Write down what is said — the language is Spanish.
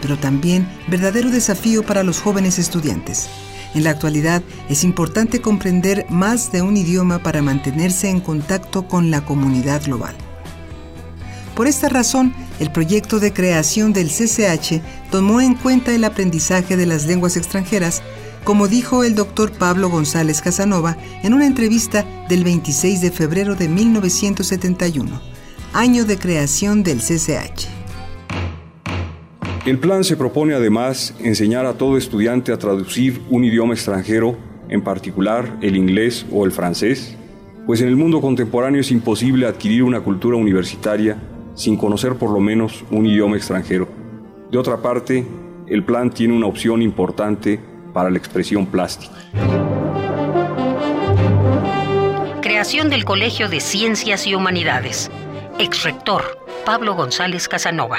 pero también verdadero desafío para los jóvenes estudiantes. En la actualidad es importante comprender más de un idioma para mantenerse en contacto con la comunidad global. Por esta razón, el proyecto de creación del CCH tomó en cuenta el aprendizaje de las lenguas extranjeras, como dijo el doctor Pablo González Casanova en una entrevista del 26 de febrero de 1971 año de creación del CCH. El plan se propone además enseñar a todo estudiante a traducir un idioma extranjero, en particular el inglés o el francés, pues en el mundo contemporáneo es imposible adquirir una cultura universitaria sin conocer por lo menos un idioma extranjero. De otra parte, el plan tiene una opción importante para la expresión plástica. Creación del Colegio de Ciencias y Humanidades exrector Pablo González Casanova.